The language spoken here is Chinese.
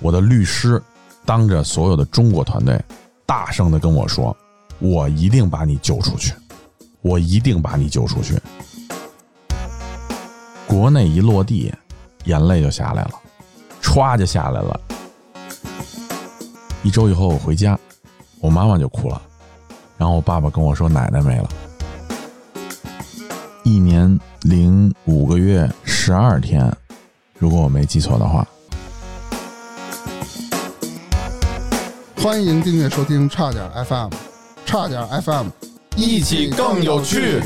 我的律师当着所有的中国团队，大声的跟我说：“我一定把你救出去，我一定把你救出去。”国内一落地，眼泪就下来了，歘就下来了。一周以后我回家，我妈妈就哭了，然后我爸爸跟我说奶奶没了。一年零五个月十二天，如果我没记错的话。欢迎订阅收听差点 FM，差点 FM，一起更有趣。